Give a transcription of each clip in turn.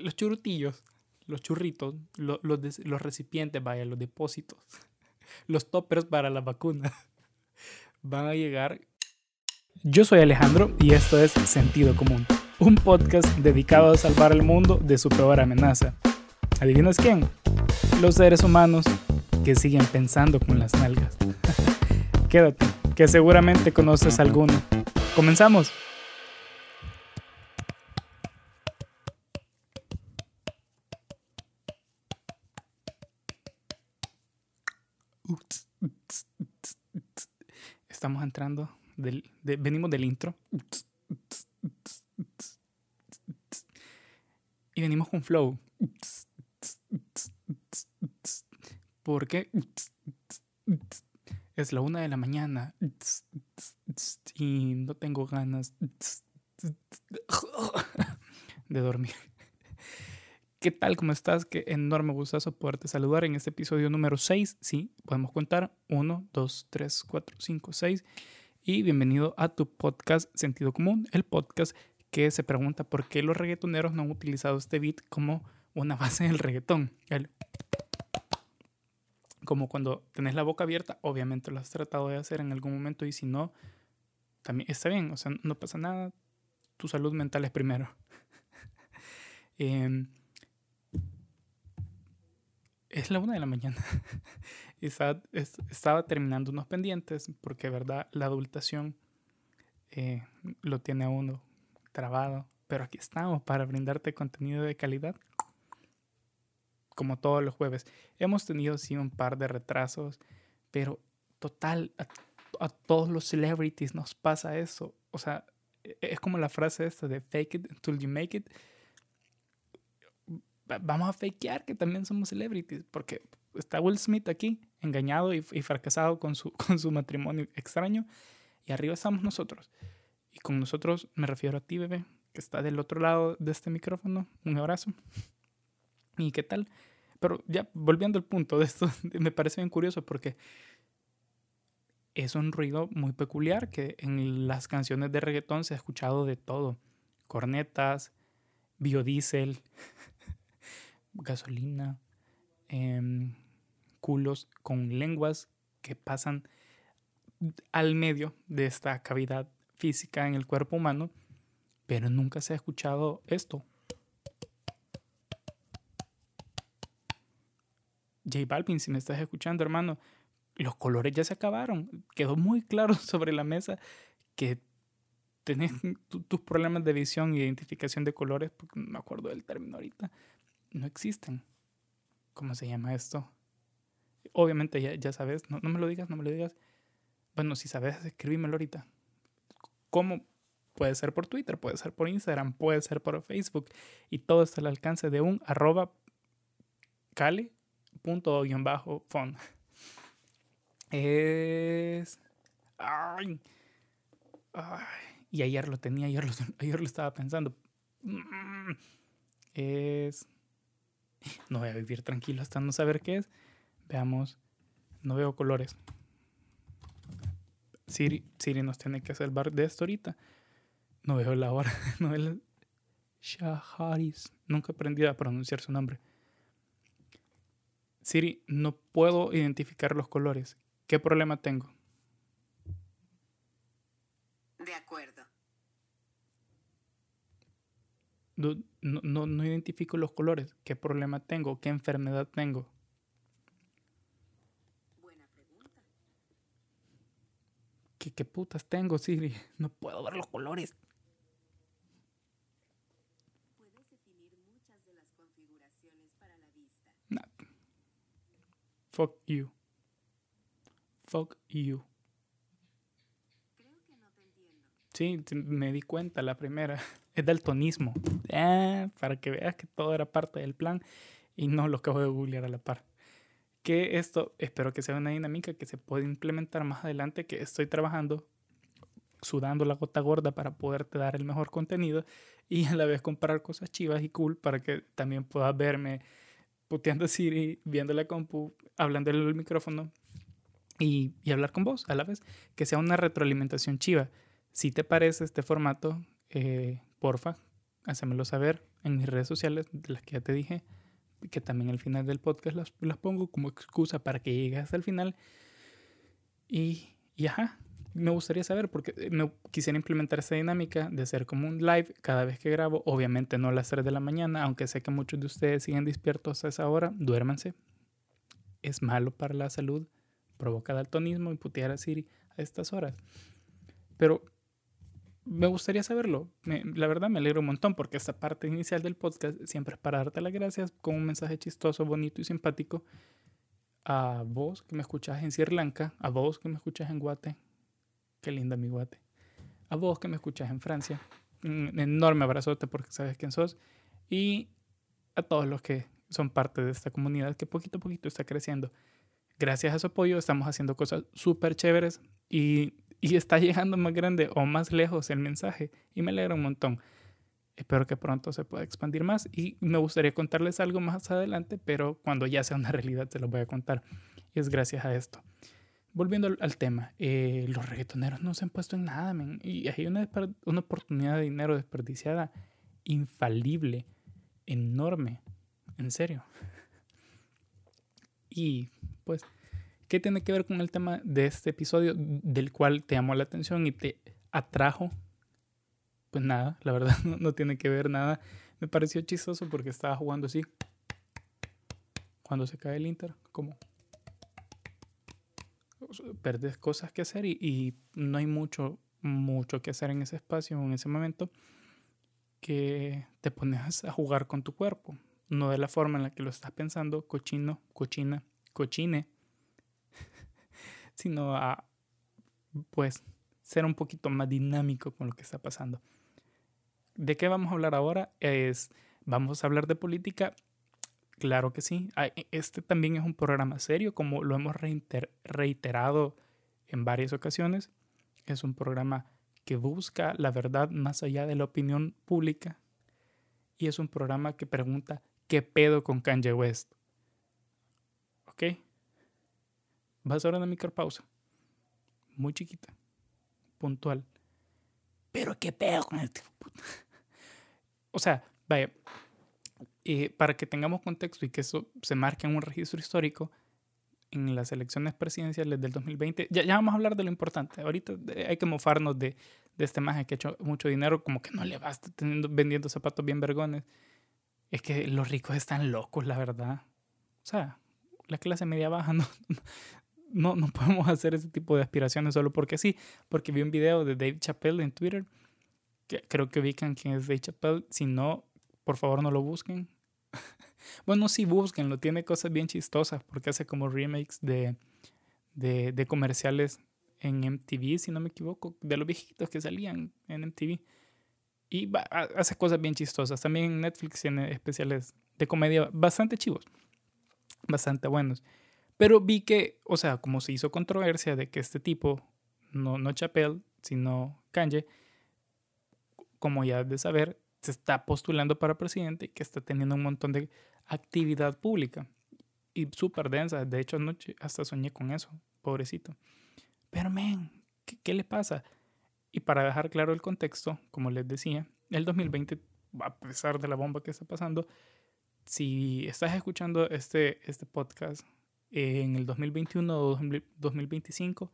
los churutillos, los churritos, los, los recipientes, vaya, los depósitos, los toppers para la vacuna van a llegar. Yo soy Alejandro y esto es Sentido Común, un podcast dedicado a salvar al mundo de su peor amenaza. ¿Adivinas quién? Los seres humanos que siguen pensando con las nalgas. Quédate, que seguramente conoces alguno. Comenzamos. Estamos entrando, del, venimos del intro. Y venimos con flow. Porque es la una de la mañana y no tengo ganas de dormir. ¿Qué tal? ¿Cómo estás? Qué enorme gustazo poderte saludar en este episodio número 6. Sí, podemos contar 1, 2, 3, 4, 5, 6. Y bienvenido a tu podcast Sentido Común, el podcast que se pregunta por qué los reggaetoneros no han utilizado este beat como una base del reggaetón. como cuando tenés la boca abierta, obviamente lo has tratado de hacer en algún momento y si no, también está bien, o sea, no pasa nada, tu salud mental es primero. eh, es la una de la mañana. y estaba, terminando unos pendientes porque, verdad, la adultación eh, lo tiene a uno trabado. Pero aquí estamos para brindarte contenido de calidad. Como todos los jueves. Hemos tenido, sí, un par de retrasos. Pero total, a, a todos los celebrities nos pasa eso. O sea, e, es como la frase esta de fake it until you make it vamos a fakear que también somos celebrities, porque está Will Smith aquí, engañado y, fracasado con su, con su matrimonio extraño, y arriba estamos nosotros. Y con nosotros me refiero a ti, bebé, que está del otro lado de este micrófono. Un abrazo. ¿Y qué tal? Pero ya volviendo al punto de esto, me parece bien curioso porque es un ruido muy peculiar que en las canciones de reggaetón se ha escuchado de todo. Cornetas, biodiesel, gasolina, em, culos con lenguas que pasan al medio de esta cavidad física en el cuerpo humano, pero nunca se ha escuchado esto. J Balvin, si me estás escuchando, hermano, los colores ya se acabaron. Quedó muy claro sobre la mesa que tenés tus problemas de visión identificación de colores, porque no me acuerdo del término ahorita, no existen. ¿Cómo se llama esto? Obviamente ya, ya sabes, no, no, me lo digas, no me lo digas. Bueno, si sabes, escríbemelo ahorita. ¿Cómo? Puede ser por Twitter, puede ser por Instagram, puede ser por Facebook. Y todo está al alcance de un arroba cali.fon. Es... Ay. Ay. Y ayer lo tenía, ayer lo, ayer lo estaba pensando. Mm. Es... No voy a vivir tranquilo hasta no saber qué es. Veamos. No veo colores. Siri, Siri nos tiene que salvar de esto ahorita. No veo la hora. No veo la... Shaharis. Nunca aprendí a pronunciar su nombre. Siri, no puedo identificar los colores. ¿Qué problema tengo? De acuerdo. No, no, no, identifico los colores. ¿Qué problema tengo? ¿Qué enfermedad tengo? Buena pregunta. ¿Qué, qué putas tengo, Siri? No puedo ver los colores. Puedes definir muchas de las configuraciones para la vista. Fuck you. Fuck you. Creo que no te entiendo. Sí, me di cuenta la primera. es daltonismo. Ah, para que veas que todo era parte del plan y no lo acabo de googlear a la par. Que esto espero que sea una dinámica que se pueda implementar más adelante, que estoy trabajando, sudando la gota gorda para poderte dar el mejor contenido y a la vez comparar cosas chivas y cool para que también puedas verme puteando Siri, viendo la compu, hablando al micrófono y, y hablar con vos a la vez. Que sea una retroalimentación chiva. Si te parece este formato, eh, porfa, hacémelo saber en mis redes sociales, las que ya te dije, que también al final del podcast las, las pongo como excusa para que llegues hasta el final. Y, y ajá, me gustaría saber, porque eh, quisiera implementar esa dinámica de hacer como un live cada vez que grabo. Obviamente no a las 3 de la mañana, aunque sé que muchos de ustedes siguen despiertos a esa hora, duérmanse. Es malo para la salud, provoca daltonismo y putear a Siri a estas horas. Pero me gustaría saberlo. la verdad me alegro un montón porque esta parte inicial del podcast siempre es para darte las gracias con un mensaje chistoso, bonito y simpático a vos que me escuchas en Sri Lanka, a vos que me escuchas en Guate, qué linda mi Guate, a vos que me escuchas en Francia, un enorme abrazote porque sabes quién sos, y a todos los que son parte de esta comunidad que poquito a poquito está creciendo. Gracias a su apoyo estamos haciendo cosas súper chéveres y, y está llegando más grande o más lejos el mensaje y me alegra un montón. Espero que pronto se pueda expandir más y me gustaría contarles algo más adelante, pero cuando ya sea una realidad se lo voy a contar. Y es gracias a esto. Volviendo al, tema, eh, los reggaetoneros no se han puesto en nada. Y hay una, una oportunidad de dinero desperdiciada infalible, enorme, en serio. Y pues, ¿qué tiene que ver con el tema de este episodio del cual te llamó la atención y te atrajo pues nada, la verdad no, tiene que ver nada. Me pareció chistoso porque estaba jugando así. Cuando se cae el Inter, como perdes cosas que hacer y, no hay mucho, mucho que hacer en ese espacio, en ese momento, que te pones a jugar con tu cuerpo. No de la forma en la que lo estás pensando, cochino, cochina, cochine, sino a, pues, ser un poquito más dinámico con lo que está pasando. ¿De qué vamos a hablar ahora? Es, ¿Vamos a hablar de política? Claro que sí. E, este también es un programa serio, como lo hemos reiterado en varias ocasiones. Es un programa que busca la verdad más allá de la opinión pública. Y es un programa que pregunta, ¿qué pedo con Kanye West? ¿Ok? Vas a una micropausa. Muy chiquita. Puntual. Pero qué pedo con este o sea, vaya, eh, para que tengamos contexto y que eso se marque en un registro histórico, en las elecciones presidenciales del 2020, ya, ya vamos a hablar de lo importante. Ahorita eh, hay que mofarnos de, de este maje que ha hecho mucho dinero, como que no le basta teniendo, vendiendo zapatos bien vergones. Es que los ricos están locos, la verdad. O sea, la clase media baja no, no, no podemos hacer ese tipo de aspiraciones solo porque sí. Porque vi un video de Dave Chappelle en Twitter creo que ubican quién es Dave Chappelle. Si no, por favor no lo busquen. bueno, sí lo tiene cosas bien chistosas porque hace como remakes de, de, de, comerciales en MTV, si no me equivoco, de los viejitos que salían en MTV. Y hace cosas bien chistosas. También en Netflix tiene especiales de comedia bastante chivos, bastante buenos. Pero vi que, o sea, como se hizo controversia de que este tipo, no, no Chappelle, sino Kanye, como ya de saber, se está postulando para presidente y que está teniendo un montón de actividad pública y súper densa. De hecho, anoche hasta soñé con eso, pobrecito. Pero, men, ¿qué, le pasa? Y para dejar claro el contexto, como les decía, el 2020, a pesar de la bomba que está pasando, si estás escuchando este, este podcast en el 2021 o 2025,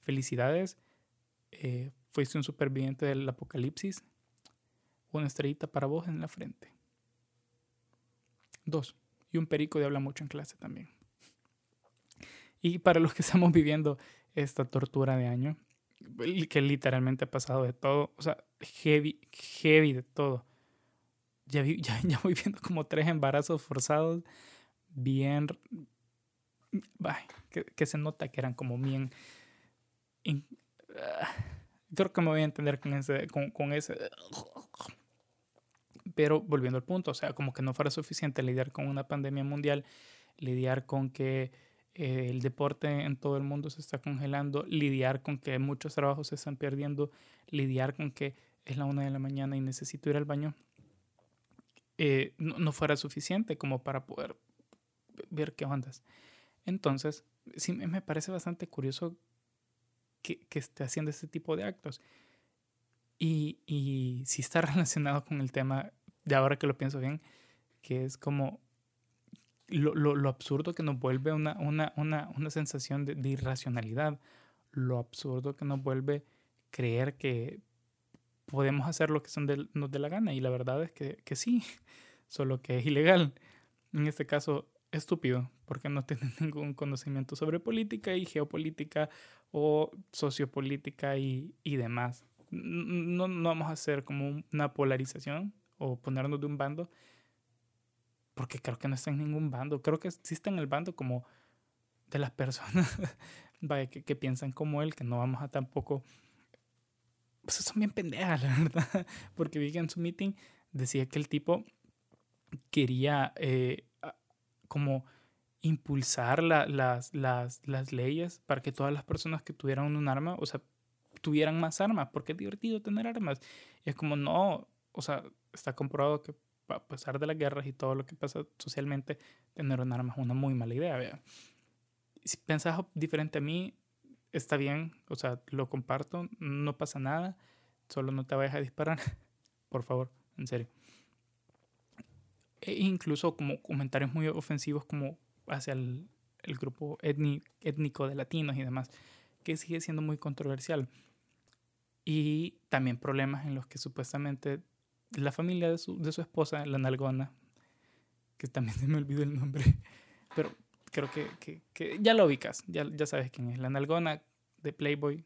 felicidades. Eh, fuiste un superviviente del apocalipsis una estrellita para vos en la frente. Dos, y un perico de habla mucho en clase también. Y para los que estamos viviendo esta tortura de año, que literalmente ha pasado de todo, o sea, heavy, heavy de todo. Ya, ya, ya voy viendo como tres embarazos forzados, bien, que, que, se nota que eran como bien... Ah, creo que me voy a entender con ese, con, con ese pero volviendo al punto, o sea, como que no fuera suficiente lidiar con una pandemia mundial, lidiar con que eh, el deporte en todo el mundo se está congelando, lidiar con que muchos trabajos se están perdiendo, lidiar con que es la una de la mañana y necesito ir al baño, eh, no, fuera suficiente como para poder ver qué ondas. Entonces, sí me parece bastante curioso que, que esté haciendo este tipo de actos. Y, y si está relacionado con el tema de ahora que lo pienso bien, que es como lo, lo, lo absurdo que nos vuelve una, una, una, una sensación de, irracionalidad, lo absurdo que nos vuelve creer que podemos hacer lo que son de, nos dé la gana. Y la verdad es que, que sí, solo que es ilegal. En este caso, estúpido, porque no tienen ningún conocimiento sobre política y geopolítica o sociopolítica y, y demás. No, no vamos a hacer como una polarización o ponernos de un bando, porque creo que no está en ningún bando. Creo que sí está en el bando como de las personas que, que, piensan como él, que no vamos a tampoco... Pues son bien pendejas, la verdad. Porque vi que en su meeting decía que el tipo quería eh, como impulsar la, las, las, las leyes para que todas las personas que tuvieran un arma, o sea, tuvieran más armas, porque es divertido tener armas. Y es como, no, o sea, está comprobado que a pesar de las guerras y todo lo que pasa socialmente, tener un arma es una muy mala idea. ¿vea? Si pensás diferente a mí, está bien, o sea, lo comparto, no pasa nada, solo no te vayas a disparar, por favor, en serio. E incluso como comentarios muy ofensivos como hacia el, el grupo étnico de latinos y demás, que sigue siendo muy controversial. Y también problemas en los que supuestamente la familia de su, de su esposa, la nalgona, que también se me olvidó el nombre, pero creo que, que, que ya lo ubicas, ya, ya sabes quién es, la nalgona de Playboy,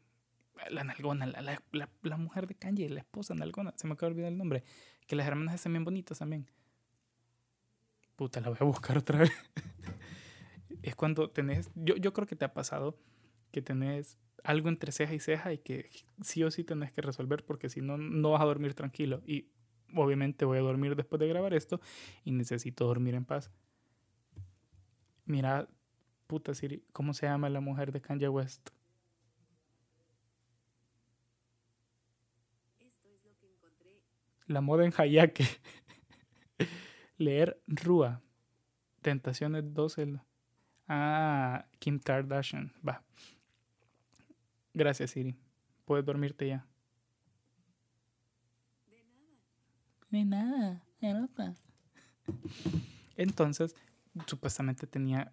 la nalgona, la, la, la, la mujer de Kanye, la esposa nalgona, se me acaba de olvidar el nombre, que las hermanas están bien bonitas también. Puta, la voy a buscar otra vez. es cuando tenés, yo, yo creo que te ha pasado que tenés algo entre ceja y ceja y que sí o sí tenés que resolver porque si no, no vas a dormir tranquilo. Y obviamente voy a dormir después de grabar esto y necesito dormir en paz. Mira, puta Siri, ¿cómo se llama la mujer de Kanye West? Esto es lo que encontré. La moda en Hayake. Leer Rúa. Tentaciones 12. Ah, Kim Kardashian. Va. Gracias, Siri. Puedes dormirte ya. De nada, de nada. Entonces, supuestamente tenía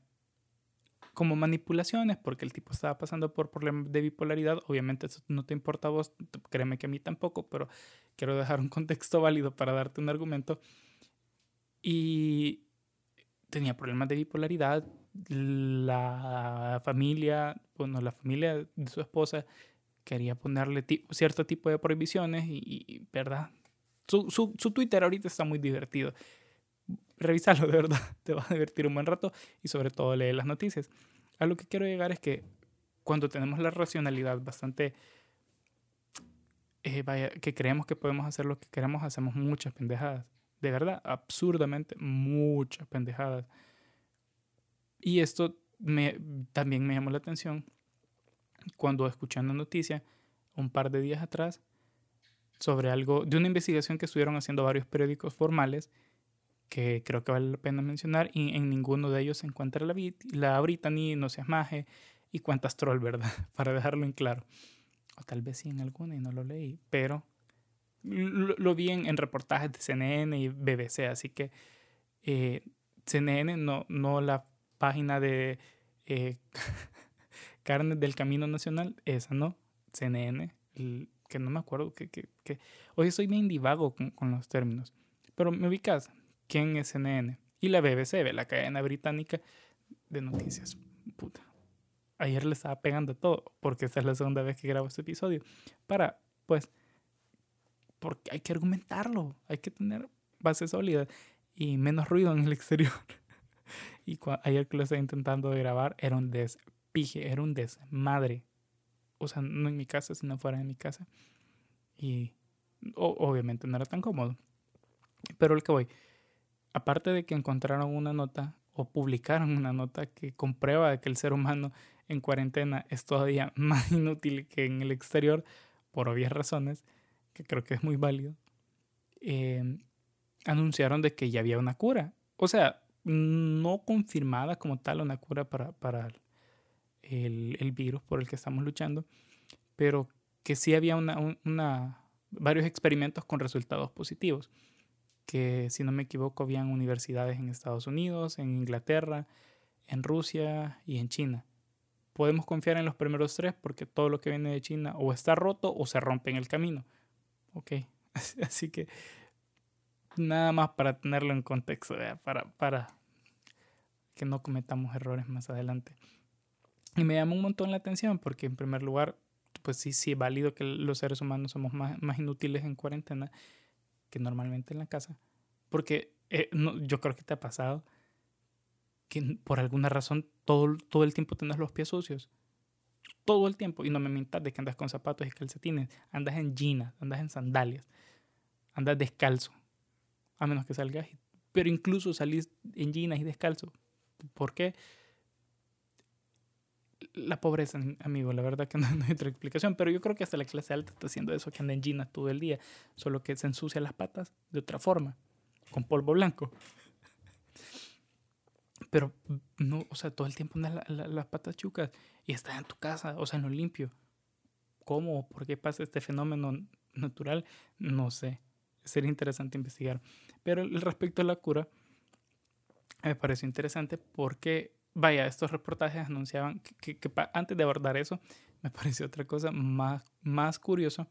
como manipulaciones porque el tipo estaba pasando por problemas de bipolaridad. Obviamente eso no te importa a vos, créeme que a mí tampoco, pero quiero dejar un contexto válido para darte un argumento. Y tenía problemas de bipolaridad. La familia, bueno, la familia de su esposa quería ponerle cierto tipo de prohibiciones y, ¿verdad? Su, su, su, Twitter ahorita está muy divertido. Revísalo, de verdad. Te va a divertir un buen rato y sobre todo lee las noticias. A lo que quiero llegar es que cuando tenemos la racionalidad bastante... Eh, vaya, que creemos que podemos hacer lo que queremos, hacemos muchas pendejadas. De verdad, absurdamente muchas pendejadas. Y esto me, también me llamó la atención cuando escuché una noticia un par de días atrás sobre algo, de una investigación que estuvieron haciendo varios periódicos formales, que creo que vale la pena mencionar, y en ninguno de ellos se encuentra la, la Brittany, No seas maje, y cuántas troll, ¿verdad? Para dejarlo en claro. O tal vez sí en alguna y no lo leí, pero lo, lo vi en, en, reportajes de CNN y BBC, así que eh, CNN, no, no la página de eh, del Camino Nacional, esa no, CNN, el, que no me acuerdo, que, que, que hoy soy bien divago con, con, los términos, pero me ubicas, ¿quién es CNN? Y la BBC, la cadena británica de noticias. Puta. Ayer le estaba pegando todo, porque esta es la segunda vez que grabo este episodio, para, pues, porque hay que argumentarlo, hay que tener base sólida y menos ruido en el exterior. y ayer que lo estaba intentando grabar, era un despije, era un desmadre o sea, no en mi casa, sino fuera de mi casa. Y obviamente no era tan cómodo. Pero el que voy, aparte de que encontraron una nota o publicaron una nota que comprueba que el ser humano en cuarentena es todavía más inútil que en el exterior, por obvias razones, que creo que es muy válido, eh, anunciaron de que ya había una cura. O sea, no confirmada como tal una cura para, para el, el, virus por el que estamos luchando, pero que sí había una, una, varios experimentos con resultados positivos. que si no me equivoco habían universidades en Estados Unidos, en Inglaterra, en Rusia y en China. Podemos confiar en los primeros tres porque todo lo que viene de China o está roto o se rompe en el camino. Ok, así que nada más para tenerlo en contexto, para, para que no cometamos errores más adelante. Y me llama un montón la atención porque en primer lugar, pues sí, sí, es válido que los seres humanos somos más, más inútiles en cuarentena que normalmente en la casa. Porque eh, no, yo creo que te ha pasado que por alguna razón todo, todo el tiempo tenés los pies sucios. Todo el tiempo. Y no me mintas de que andas con zapatos y calcetines. Andas en jeans, andas en sandalias. Andas descalzo. A menos que salgas. Pero incluso salís en jeans y descalzo. ¿Por qué? La pobreza, amigo, la verdad que no, hay otra explicación, pero yo creo que hasta la clase alta está haciendo eso, que anda en jeans todo el día, solo que se ensucia las patas de otra forma, con polvo blanco. Pero, no, o sea, todo el tiempo andas las patas chucas y estás en tu casa, o sea, en lo limpio. ¿Cómo? ¿Por qué pasa este fenómeno natural? No sé. Sería interesante investigar. Pero respecto a la cura, me pareció interesante porque, vaya, estos reportajes anunciaban que, antes de abordar eso, me pareció otra cosa más, más curioso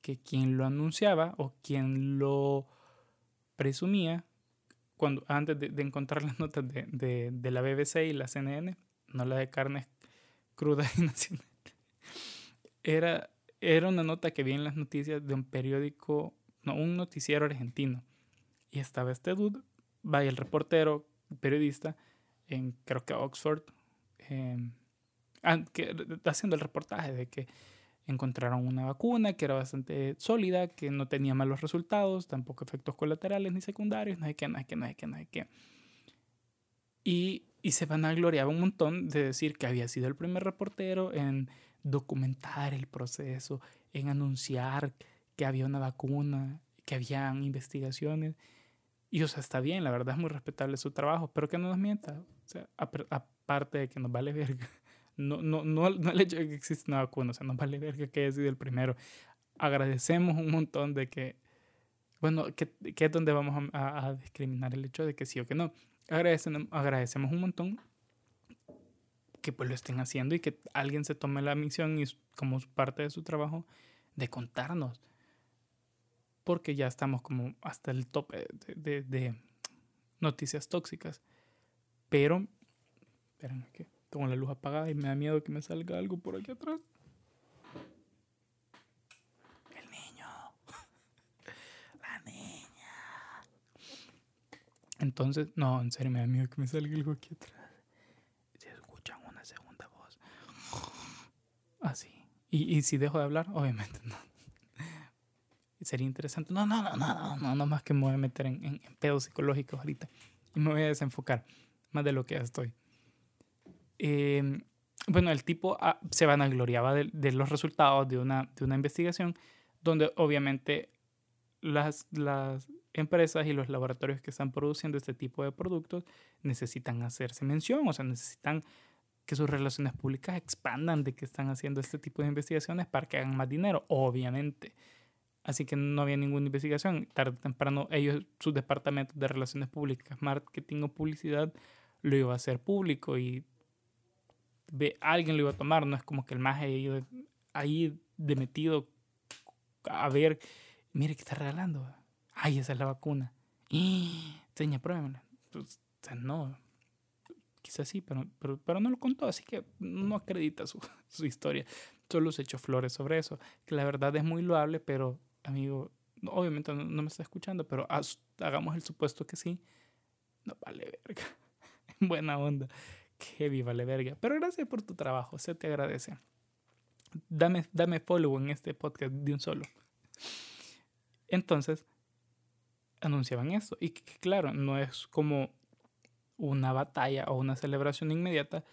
que quien lo anunciaba o quien lo presumía, cuando, antes de, encontrar las notas de, de, la BBC y la CNN, no la de carnes crudas y nacional, era, era una nota que vi en las noticias de un periódico, no, un noticiero argentino. Y estaba este dude, vaya el reportero periodista en creo que Oxford, em, que, haciendo el reportaje de que encontraron una vacuna que era bastante sólida, que no tenía malos resultados, tampoco efectos colaterales ni secundarios, no sé qué, no sé qué, no sé qué, no sé qué. Y, y se vanagloriaba un montón de decir que había sido el primer reportero en documentar el proceso, en anunciar que había una vacuna, que habían investigaciones. Y o sea, está bien, la verdad es muy respetable su trabajo, pero que no nos mienta. O sea, aparte de que nos vale verga. No, no, no, no el hecho de que existe una vacuna, o sea, nos vale verga que haya sido el primero. Agradecemos un montón de que, bueno, que, que es donde vamos a, a, discriminar el hecho de que sí o que no. Agradecemos, un montón que pues lo estén haciendo y que alguien se tome la misión y como parte de su trabajo de contarnos porque ya estamos como hasta el tope de, de, noticias tóxicas. Pero, esperen que tengo la luz apagada y me da miedo que me salga algo por aquí atrás. El niño. La niña. Entonces, no, en serio me da miedo que me salga algo aquí atrás. Si escuchan una segunda voz. Así. y, y si dejo de hablar, obviamente no sería interesante. No, no, no, no, no, no, más que me voy a meter en, en, pedos psicológicos ahorita. Y me voy a desenfocar más de lo que ya estoy. Eh, bueno, el tipo ah, se vanagloriaba de, de los resultados de una, de una investigación donde obviamente las, las empresas y los laboratorios que están produciendo este tipo de productos necesitan hacerse mención, o sea, necesitan que sus relaciones públicas expandan de que están haciendo este tipo de investigaciones para que hagan más dinero, obviamente. Así que no había ninguna investigación. Tarde o temprano, ellos, sus departamentos de relaciones públicas, marketing o publicidad, lo iba a hacer público y alguien lo iba a tomar. No es como que el más ahí, ahí de metido a ver, mire que está regalando. Ay, esa es la vacuna. Y, seña, pruébamela. Pues, no. Quizás sí, pero, pero, pero, no lo contó, así que no acredita su, su historia. Solo se echó flores sobre eso, que la verdad es muy loable, pero amigo, obviamente no, me está escuchando, pero hagamos el supuesto que sí. No vale verga. Buena onda. Que heavy vale verga. Pero gracias por tu trabajo, se te agradece. Dame, dame follow en este podcast de un solo. Entonces, anunciaban eso. Y que, claro, no es como una batalla o una celebración inmediata,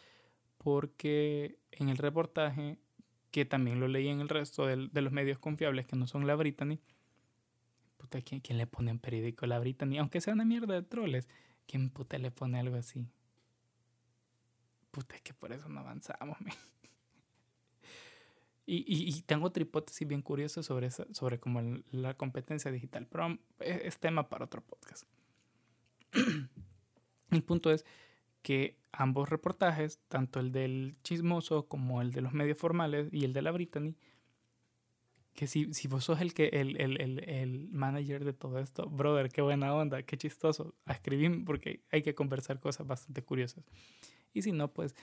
porque en el reportaje que también lo leí en el resto de, los medios confiables que no son la Brittany. Puta, ¿quién, ¿quién, le pone un periódico la Brittany? Aunque sea una mierda de troles, ¿quién puta le pone algo así? Puta, es que por eso no avanzamos, Y, y, y tengo otra hipótesis bien curiosa sobre, esa, sobre como el- la competencia digital, pero es, es tema para otro podcast. el punto es que ambos reportajes, tanto el del chismoso como el de los medios formales y el de la Brittany, que si, si vos sos el, que, el, el, el, el manager de todo esto, brother, qué buena onda, qué chistoso, a escribir porque hay que conversar cosas bastante curiosas. Y si no, pues,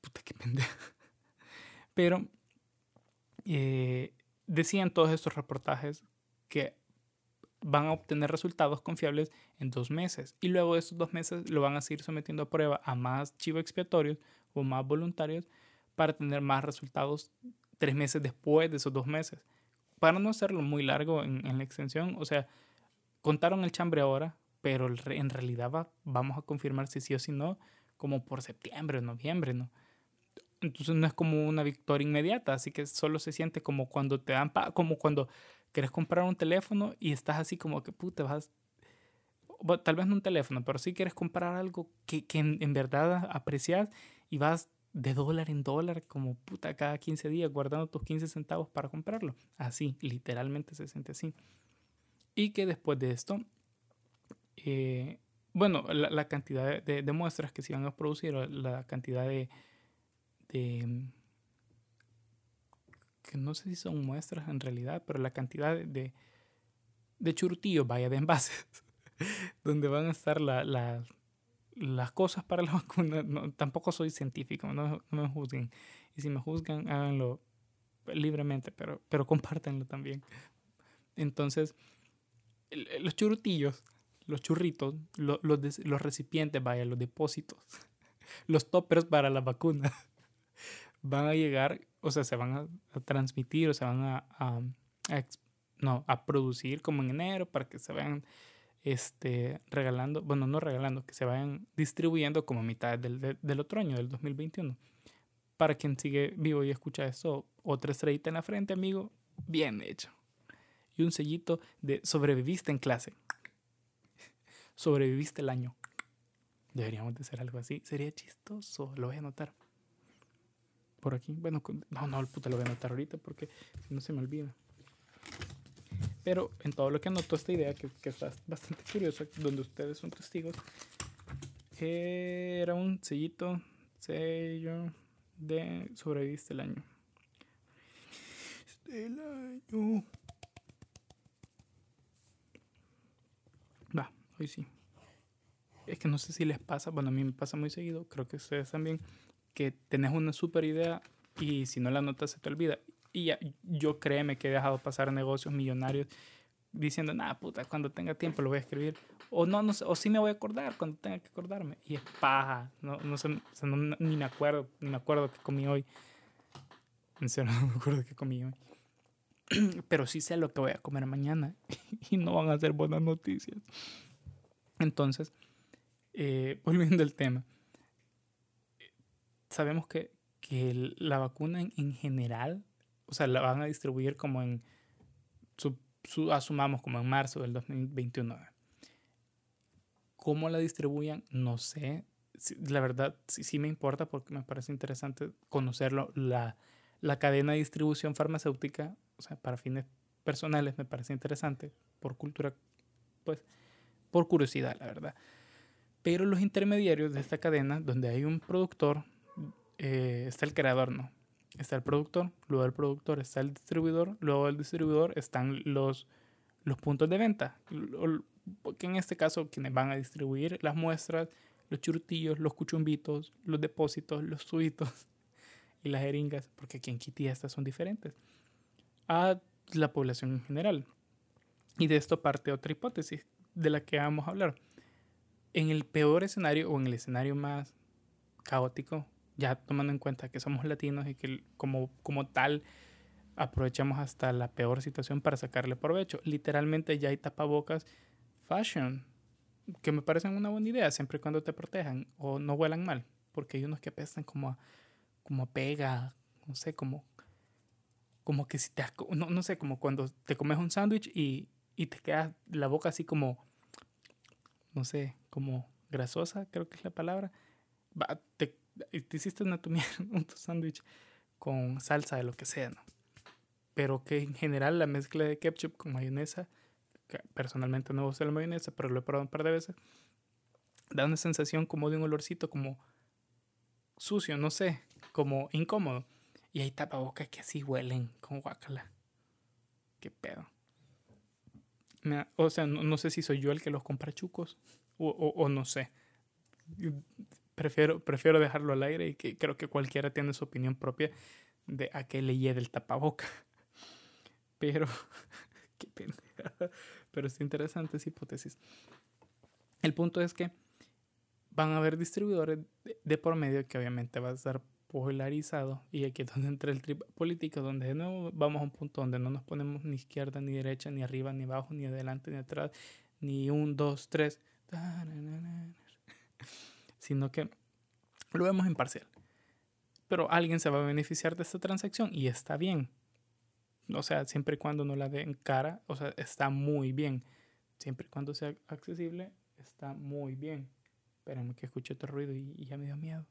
puta, qué pendejo. Pero eh, decían todos estos reportajes que van a obtener resultados confiables en dos meses. Y luego de esos dos meses lo van a seguir sometiendo a prueba a más chivos expiatorios o más voluntarios para tener más resultados tres meses después de esos dos meses. Para no hacerlo muy largo en, la extensión, o sea, contaron el chambre ahora, pero en realidad va- vamos a confirmar si sí o si no, como por septiembre o noviembre, ¿no? Entonces no es como una victoria inmediata, así que solo se siente como cuando te dan, como cuando quieres comprar un teléfono y estás así como que, puta, vas, tal vez no un teléfono, pero sí quieres comprar algo que, que en, en verdad aprecias y vas de dólar en dólar, como puta, cada 15 días guardando tus 15 centavos para comprarlo. Así, literalmente se siente así. Y que después de esto, eh, bueno, la, la cantidad de, de- muestras que se iban a producir, la cantidad de, de, que no sé si son muestras en realidad, pero la cantidad de, de, churtillos, vaya, de envases, donde van a estar la, la- las cosas para la vacuna. No, tampoco soy científico, no, no me juzguen. Y si me juzgan, háganlo libremente, pero, pero compártanlo también. Entonces, los churrutillos, los churritos, lo- los, los recipientes, vaya, los depósitos, los toppers para la vacuna, van a llegar, o sea, se van a, transmitir o se van a, a- no, a producir como en enero para que se vayan este, regalando, bueno, no regalando, que se vayan distribuyendo como a mitad del, del, otro año, del 2021. Para quien sigue vivo y escucha esto, otra estrellita en la frente, amigo, bien hecho. Y un sellito de sobreviviste en clase. Sobreviviste el año. Deberíamos de hacer algo así. Sería chistoso. Lo voy a anotar. Por aquí. Bueno, no, no, puta, lo voy a anotar ahorita porque si no se me olvida. Pero en todo lo que anotó esta idea, que, que está bastante curiosa, donde ustedes son testigos, era un sellito, sello de sobreviviste el año. El año. Va, hoy sí. Es que no sé si les pasa, bueno, a mí me pasa muy seguido, creo que ustedes también, que tenés una super idea y si no la notas se te olvida. Y ya, yo créeme que he dejado pasar negocios millonarios diciendo, nada, puta, cuando tenga tiempo lo voy a escribir. O no, no o sí me voy a acordar cuando tenga que acordarme. Y es paja, no, no sé, ni me acuerdo, ni me acuerdo qué comí hoy. En no me acuerdo qué comí hoy. Pero sí sé lo que voy a comer mañana y no van a ser buenas noticias. Entonces, eh, volviendo al tema, sabemos que, que la vacuna en, en general, o sea, la van a distribuir como en, su, su- asumamos como en marzo del 2021. ¿Cómo la distribuyan? No sé. La verdad, sí, sí me importa porque me parece interesante conocerlo. La, la cadena de distribución farmacéutica, o sea, para fines personales me parece interesante, por cultura, pues, por curiosidad, la verdad. Pero los intermediarios de esta cadena, donde hay un productor, eh, está el creador, ¿no? Está el productor, luego del productor está el distribuidor, luego del distribuidor están los, los puntos de venta. Que en este caso, quienes van a distribuir las muestras, los churtillos, los cuchumbitos, los depósitos, los tubitos y las jeringas, porque aquí en Kitty estas son diferentes, a la población en general. Y de esto parte otra hipótesis de la que vamos a hablar. En el peor escenario o en el escenario más caótico, ya tomando en cuenta que somos latinos y que como, como tal aprovechamos hasta la peor situación para sacarle provecho. Literalmente ya hay tapabocas fashion, que me parecen una buena idea siempre y cuando te protejan o no huelan mal, porque hay unos que apestan como a, como a pega, no sé, como, como que si te, no, no sé, como cuando te comes un sándwich y, y te queda la boca así como, no sé, como grasosa, creo que es la palabra. Te, te hiciste una tu un sándwich con salsa de lo que sea, ¿no? Pero que en general la mezcla de ketchup con mayonesa, que personalmente no gusta la mayonesa, pero lo he probado un par de veces, da una sensación como de un olorcito como sucio, no sé, como incómodo. Y hay tapabocas que así huelen con guacala. Qué pedo. o sea, no, sé si soy yo el que los compra chucos o, o no sé prefiero, prefiero dejarlo al aire y que creo que cualquiera tiene su opinión propia de a qué le del tapaboca. Pero, qué pena. Pero es interesante esa hipótesis. El punto es que van a haber distribuidores de, por medio que obviamente va a estar polarizado y aquí es donde entra el trip político donde de nuevo vamos a un punto donde no nos ponemos ni izquierda ni derecha ni arriba ni abajo ni adelante ni atrás ni un dos tres sino que lo vemos imparcial. Pero alguien se va a beneficiar de esta transacción y está bien. O sea, siempre y cuando no la den cara, o sea, está muy bien. Siempre y cuando sea accesible, está muy bien. Espérenme que escuché otro ruido y, ya me dio miedo.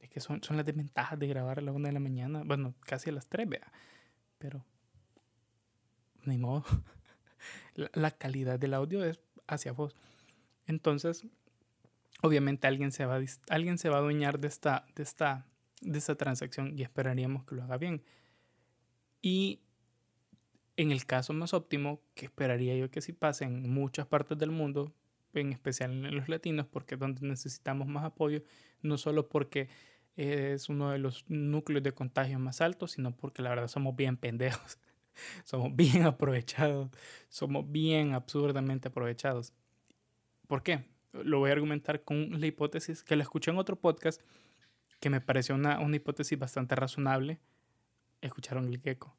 Es que son, son las desventajas de grabar a la una de la mañana. Bueno, casi a las tres, vea. Pero, ni modo. La, la calidad del audio es hacia vos. Entonces, obviamente alguien se va a, alguien se va a adueñar de esta, de, esta, de esta transacción y esperaríamos que lo haga bien. Y en el caso más óptimo, que esperaría yo que sí pase en muchas partes del mundo, en especial en los latinos, porque es donde necesitamos más apoyo, no solo porque es uno de los núcleos de contagio más altos, sino porque la verdad somos bien pendejos, somos bien aprovechados, somos bien absurdamente aprovechados. ¿Por qué? Lo voy a argumentar con la hipótesis que la escuché en otro podcast que me pareció una, una hipótesis bastante razonable. Escucharon el gecko.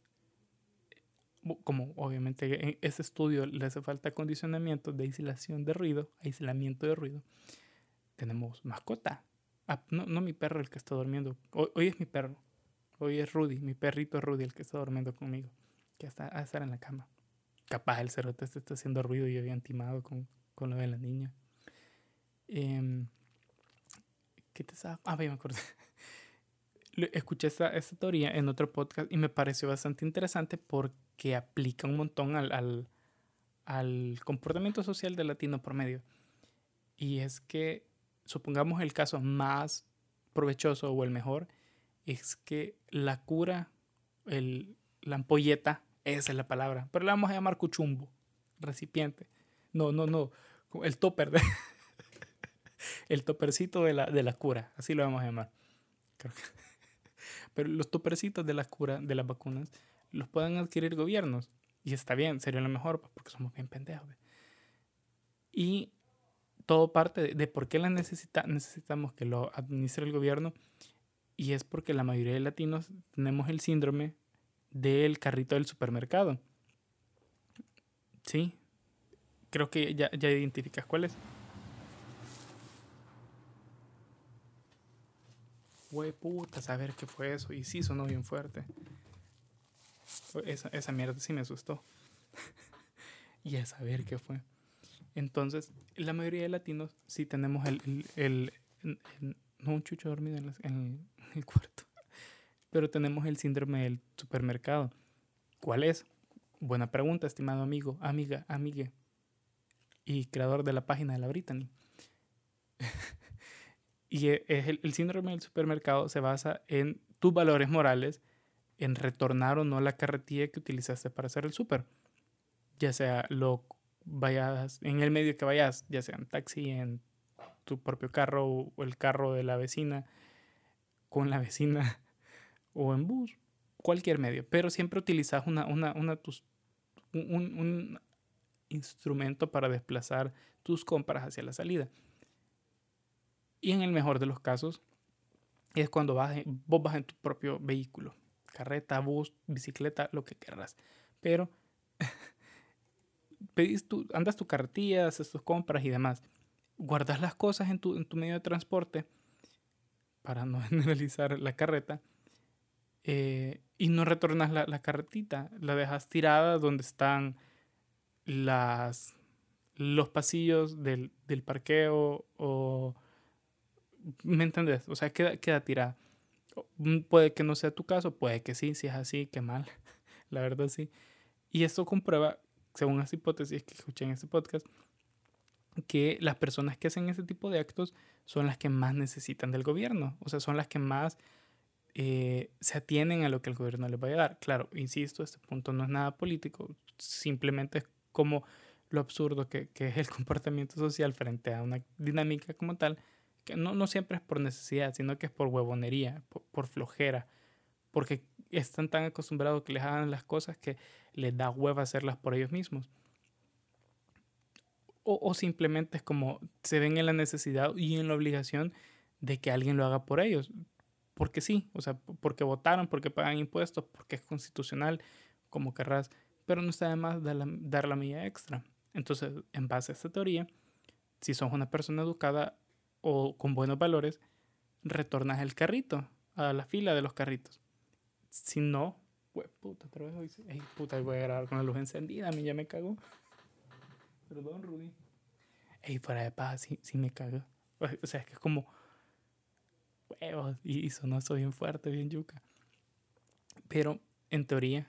Como obviamente en este estudio le hace falta acondicionamiento de aislación de ruido, aislamiento de ruido, tenemos mascota. Ah, no, no mi perro el que está durmiendo. Hoy, es mi perro. Hoy es Rudy, mi perrito Rudy el que está durmiendo conmigo. Que está a estar en la cama. Capaz el cerote está haciendo ruido y yo había intimado con, con lo de la niña. Eh, ¿Qué te sabe? Ah, me acuerdo. Escuché esta, esta, teoría en otro podcast y me pareció bastante interesante porque aplica un montón al, al, al comportamiento social del latino promedio. Y es que, supongamos el caso más provechoso o el mejor, es que la cura, el, la ampolleta, esa es la palabra, pero la vamos a llamar cuchumbo, recipiente. No, no, no, el topper. De el topercito de la, de la cura, así lo vamos a llamar. Pero los topercitos de la cura, de las vacunas, los pueden adquirir gobiernos. Y está bien, sería lo mejor, pues, porque somos bien pendejos. Y todo parte de, por qué la necesita, necesitamos que lo administre el gobierno. Y es porque la mayoría de latinos tenemos el síndrome del carrito del supermercado. Sí, creo que ya, ya identificas cuál es. Güey, puta, saber qué fue eso. Y sí, sonó bien fuerte. Esa, esa mierda sí me asustó. y a saber qué fue. Entonces, la mayoría de latinos sí tenemos el, el, no un chucho dormido en, el cuarto, pero tenemos el síndrome del supermercado. ¿Cuál es? Buena pregunta, estimado amigo, amiga, amigue y creador de la página de la Brittany. Y e, el, síndrome del supermercado se basa en tus valores morales, en retornar o no la carretilla que utilizaste para hacer el súper. Ya sea lo vayas en el medio que vayas, ya sea en taxi, en tu propio carro o el carro de la vecina, con la vecina o en bus, cualquier medio. Pero siempre utilizas una, un instrumento para desplazar tus compras hacia la salida. Y en el mejor de los casos es cuando vas vos vas en tu propio vehículo, carreta, bus, bicicleta, lo que querrás. Pero pedís tu, andas tu carretilla, haces tus compras y demás. Guardas las cosas en tu, en tu medio de transporte para no generalizar la carreta. Eh, y no retornas la, la, carretita, la dejas tirada donde están las, los pasillos del, del parqueo o ¿Me entendés? O sea, queda, queda tirada. Mm, Puede que no sea tu caso, puede que sí, si es así, qué mal. La verdad sí. Y esto comprueba, según las hipótesis que escuché en este podcast, que las personas que hacen ese tipo de actos son las que más necesitan del gobierno. O sea, son las que más eh, se atienen a lo que el gobierno les va a dar. Claro, insisto, este punto no es nada político, simplemente es como lo absurdo que, que es el comportamiento social frente a una dinámica como tal, que no, no siempre es por necesidad, sino que es por huevonería, por, por flojera, porque están tan acostumbrados que les hagan las cosas que les da hueva hacerlas por ellos mismos. O, o simplemente es como se ven en la necesidad y en la obligación de que alguien lo haga por ellos. Porque sí, o sea, porque votaron, porque pagan impuestos, porque es constitucional, como querrás, pero no está de más dar la, dar la milla extra. Entonces, en base a esta teoría, si sos una persona educada o con buenos valores, retornas el carrito a la fila de los carritos. Si no, pues puta, otra vez hoy, sí- ey, puta, voy a grabar con la luz encendida, a mí ya me cagó. Perdón, Rudy. Ey, fuera de paz, sí, sí me cago. O sea, es que es como huevos y sonó eso bien fuerte, bien yuca. Pero en teoría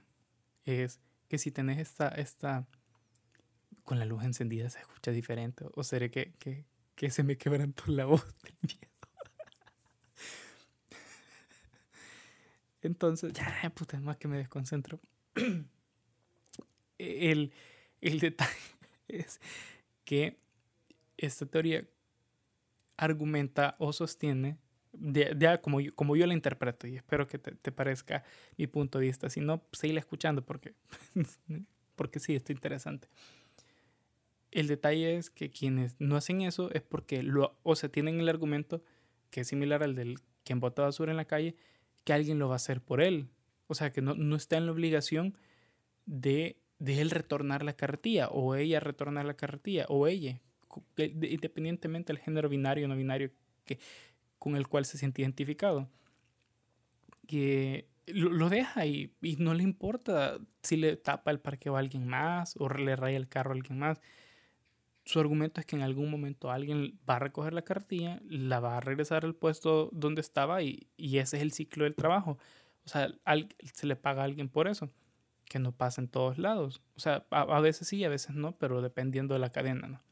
es que si tenés esta, esta, con la luz encendida se escucha diferente. O será que, que, que se me quebrantó la voz del miedo. Entonces, ya, puta, más que me desconcentro. El, el detalle es que esta teoría argumenta o sostiene, de- como, yo, como yo la interpreto, y espero que te, te parezca mi punto de vista. Si no, seguirla escuchando porque, porque sí, está interesante. El detalle es que quienes no hacen eso es porque, lo, o sea, tienen el argumento que es similar al del quien bota basura en la calle, que alguien lo va a hacer por él. O sea, que no, no está en la obligación de, de él retornar la carretilla, o ella retornar la carretilla, o ella, independientemente del género binario o no binario que, con el cual se siente identificado. Que lo, lo deja y, y no le importa si le tapa el parqueo a alguien más o le raya el carro a alguien más. Su argumento es que en algún momento alguien va a recoger la cartilla, la va a regresar al puesto donde estaba y, y ese es el ciclo del trabajo. O sea, se le paga a alguien por eso, que no pasa en todos lados. O sea, a, veces sí, a veces no, pero dependiendo de la cadena, ¿no?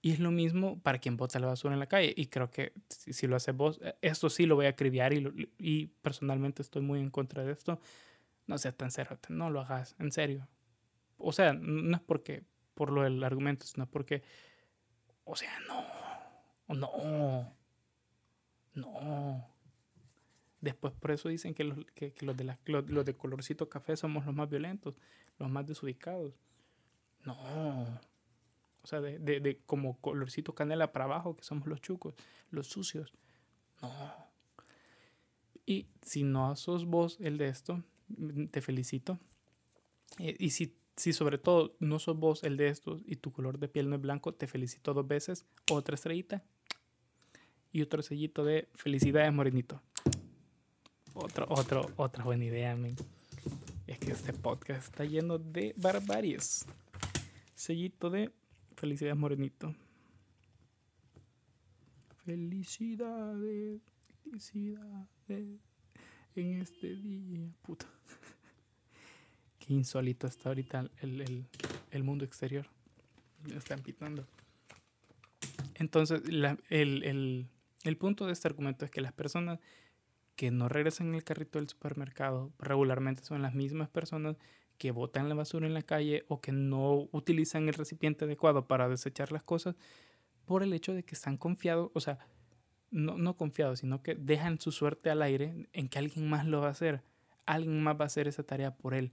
Y es lo mismo para quien bota la basura en la calle. Y creo que si, lo haces vos, eh, esto sí lo voy a acribiar y, y personalmente estoy muy en contra de esto. No seas tan cerote, no lo hagas, en serio. O sea, no es porque por lo del argumento, sino porque, o sea, no, no, no. Después por eso dicen que los, que, que los, de la- los, los de colorcito café somos los más violentos, los más desubicados. No. O sea, de, de, de como colorcito canela para abajo, que somos los chucos, los sucios. No. Y si no sos vos el de esto, te felicito. Eh, y si, si sobre todo no sos vos el de estos y tu color de piel no es blanco, te felicito dos veces. Otra estrellita. Y otro sellito de felicidades, morenito. Otro, otro, otra buena idea, men. Es que este podcast está lleno de barbarias. Sellito de felicidades, morenito. Felicidades, felicidades en este día. Puta. Qué insólito está ahorita el, el, mundo exterior. Están pitando. Entonces, la- el, el- el punto de este argumento es que las personas que no regresan en el carrito del supermercado regularmente son las mismas personas que botan la basura en la calle o que no utilizan el recipiente adecuado para desechar las cosas por el hecho de que están confiados, o sea, no, no confiados, sino que dejan su suerte al aire en que alguien más lo va a hacer. Alguien más va a hacer esa tarea por él.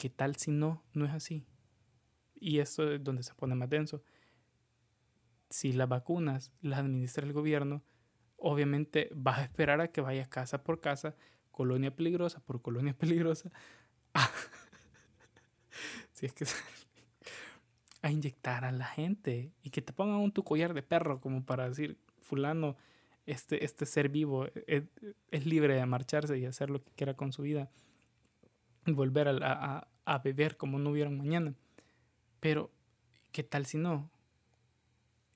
¿Qué tal si no? No es así. Y esto es donde se pone más denso. Si las vacunas las administra el gobierno, obviamente vas a esperar a que vaya casa por casa, colonia peligrosa por colonia peligrosa, a- si que a inyectar a la gente y que te pongan un tu collar de perro como para decir fulano este, este ser vivo es, es libre de marcharse y hacer lo que quiera con su vida volver a, a- a beber como no hubiera mañana. Pero qué tal si no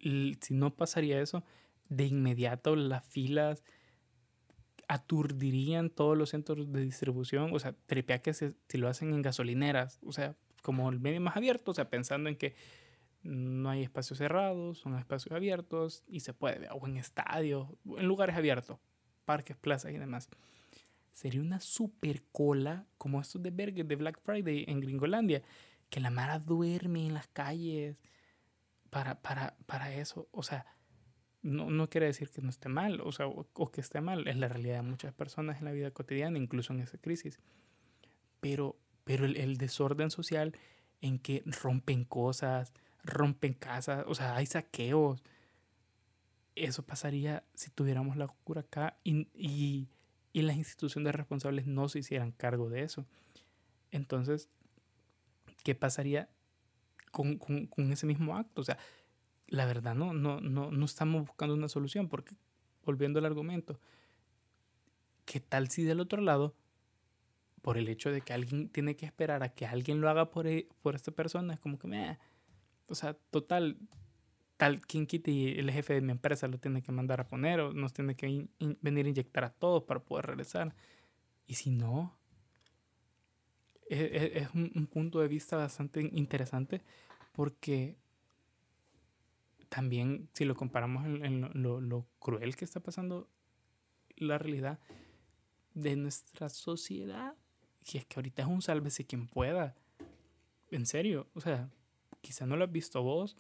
si no pasaría eso de inmediato las filas aturdirían todos los centros de distribución, o sea, tripea que se, si lo hacen en gasolineras, o sea, como el medio más abierto, o sea, pensando en que no hay espacios cerrados, son espacios abiertos y se puede, o en estadios, en lugares abiertos, parques, plazas y demás. Sería una super cola como estos de Berger de Black Friday en Gringolandia, que la Mara duerme en las calles para, para, para eso. O sea, no, no quiere decir que no esté mal, o sea, o, que esté mal, es la realidad de muchas personas en la vida cotidiana, incluso en esa crisis. Pero, pero el, el desorden social en que rompen cosas, rompen casas, o sea, hay saqueos. Eso pasaría si tuviéramos la cura acá y, y, y las instituciones responsables no se hicieran cargo de eso. Entonces, ¿qué pasaría con, con, ese mismo acto? O sea, la verdad no, no, no, no estamos buscando una solución, porque volviendo al argumento, ¿qué tal si del otro lado, por el hecho de que alguien tiene que esperar a que alguien lo haga por, e, por esta persona, es como que, me o sea, total, tal quien quite el jefe de mi empresa lo tiene que mandar a poner o nos tiene que venir a inyectar a todos para poder regresar. Y si no, e, e, es, un, un, punto de vista bastante interesante porque también si lo comparamos en, en lo, lo, cruel que está pasando la realidad de nuestra sociedad, y es que ahorita es un sálvese quien pueda. En serio, o sea, quizá no lo has visto vos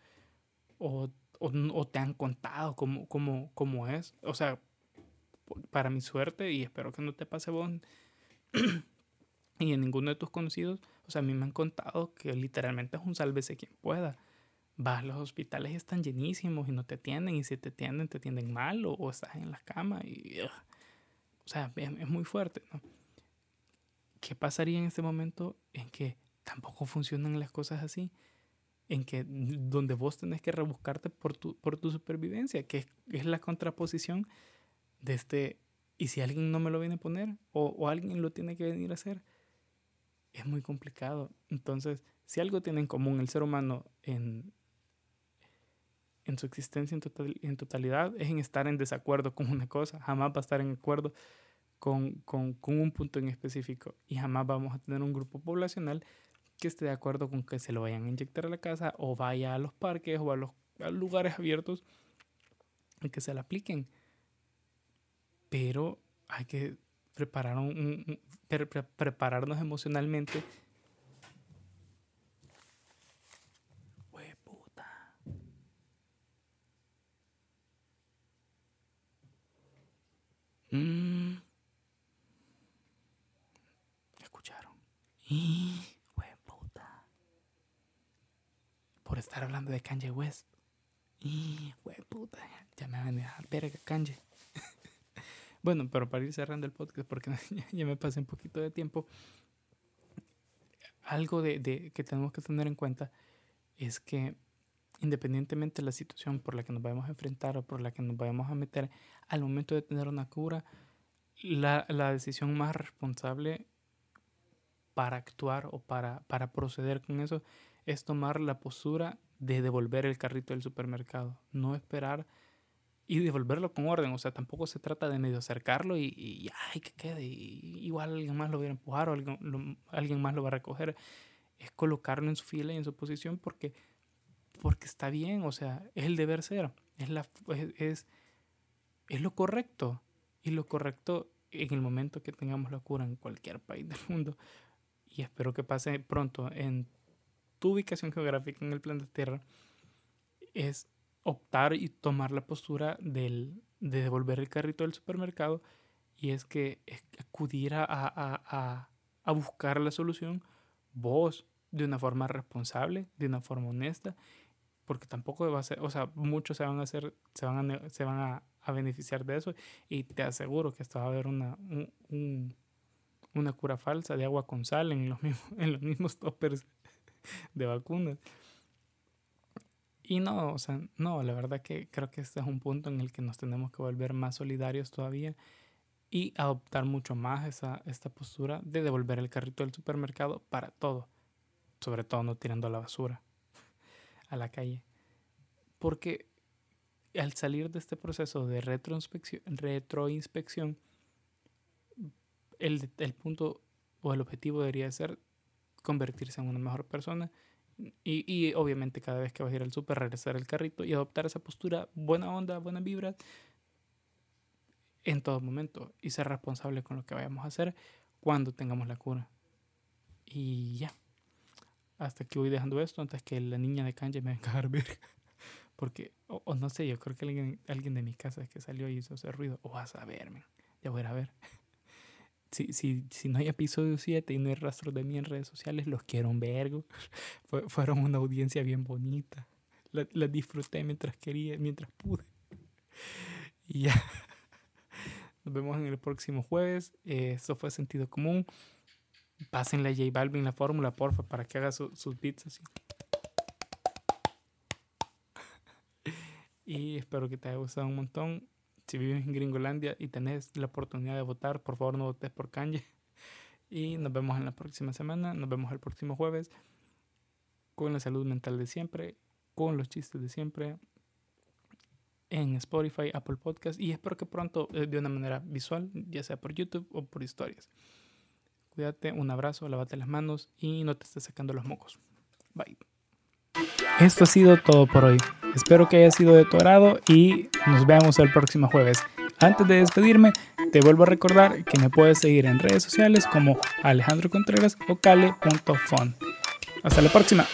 o, o, o te han contado cómo, cómo, cómo es. O sea, para mi suerte y espero que no te pase vos y en ninguno de tus conocidos, o sea, a mí me han contado que literalmente es un sálvese quien pueda vas a los hospitales y están llenísimos y no te atienden y si te atienden te atienden mal o, estás en la cama y o sea es, es, muy fuerte ¿no? ¿qué pasaría en este momento en que tampoco funcionan las cosas así? En que donde vos tenés que rebuscarte por tu, por tu supervivencia que es, es la contraposición de este y si alguien no me lo viene a poner o, o alguien lo tiene que venir a hacer. Es muy complicado. Entonces si algo tiene en común el ser humano en, en su existencia en, total, en totalidad es en estar en desacuerdo con una cosa, jamás va a estar en acuerdo con, con, con, un punto en específico. Y jamás vamos a tener un grupo poblacional que esté de acuerdo con que se lo vayan a inyectar a la casa o vaya a los parques o a los lugares abiertos y que se la apliquen. Pero hay que preparar un, un, pre, pre, prepararnos emocionalmente Mm. ¿Escucharon puta. Por estar hablando de Kanye West. Y, puta. Ya me van a dejar verga, Kanye. bueno, pero para ir cerrando el podcast, porque ya me pasé un poquito de tiempo. Algo de, de que tenemos que tener en cuenta es que independientemente de la situación por la que nos vayamos a enfrentar o por la que nos vayamos a meter, al momento de tener una cura, la, la decisión más responsable para actuar o para, para proceder con eso es tomar la postura de devolver el carrito del supermercado, no esperar y devolverlo con orden. O sea, tampoco se trata de medio acercarlo y, y ay, que quede. Igual alguien más lo va a empujar o alguien, alguien más lo va a recoger. Es colocarlo en su fila y en su posición porque porque está bien, o sea, es el deber ser, es, la, es, es lo correcto. Y lo correcto en el momento que tengamos la cura en cualquier país del mundo, y espero que pase pronto en tu ubicación geográfica en el planeta Tierra, es optar y tomar la postura del, de devolver el carrito del supermercado y es que es acudir a, a, a, a buscar la solución vos de una forma responsable, de una forma honesta porque tampoco va a ser, o sea, muchos se van a hacer, se van a, se van a, a beneficiar de eso y te aseguro que hasta va a haber una, un, un, una cura falsa de agua con sal en los mismos, en los mismos toppers de vacunas. Y no, o sea, no, la verdad que creo que este es un punto en el que nos tenemos que volver más solidarios todavía y adoptar mucho más esa, esta postura de devolver el carrito del supermercado para todo, sobre todo no tirando la basura a la calle. Porque al salir de este proceso de retroinspección, retroinspección el, el punto o el objetivo debería ser convertirse en una mejor persona y, y, obviamente cada vez que vas a ir al súper regresar el carrito y adoptar esa postura buena onda, buena vibra en todo momento y ser responsable con lo que vayamos a hacer cuando tengamos la cura. Y ya. Hasta que voy dejando esto antes que la niña de Kanye me venga a dar. Porque, o, no sé, yo creo que alguien, alguien de mi casa que salió y hizo ese ruido, o vas a verme, ya voy a ver. Si, si, si no hay episodio 7 y no hay rastro de mí en redes sociales, los quiero un vergo. fueron una audiencia bien bonita. La, disfruté mientras quería, mientras pude. Y ya. Nos vemos en el próximo jueves. Eh, esto fue Sentido Común. Pásenle a J Balvin la fórmula, porfa, para que haga sus beats así. y espero que te haya gustado un montón. Si vives en Gringolandia y tenés la oportunidad de votar, por favor no votes por Kanye. Y nos vemos en la próxima semana, nos vemos el próximo jueves con la salud mental de siempre, con los chistes de siempre en Spotify, Apple Podcast y espero que pronto eh, de una manera visual, ya sea por YouTube o por historias. Cuídate, un abrazo, lávate las manos y no te estés sacando los mocos. Bye. Esto ha sido todo por hoy. Espero que haya sido de tu agrado y nos vemos el próximo jueves. Antes de despedirme, te vuelvo a recordar que me puedes seguir en redes sociales como Alejandro Contreras o cale.fon. Hasta la próxima.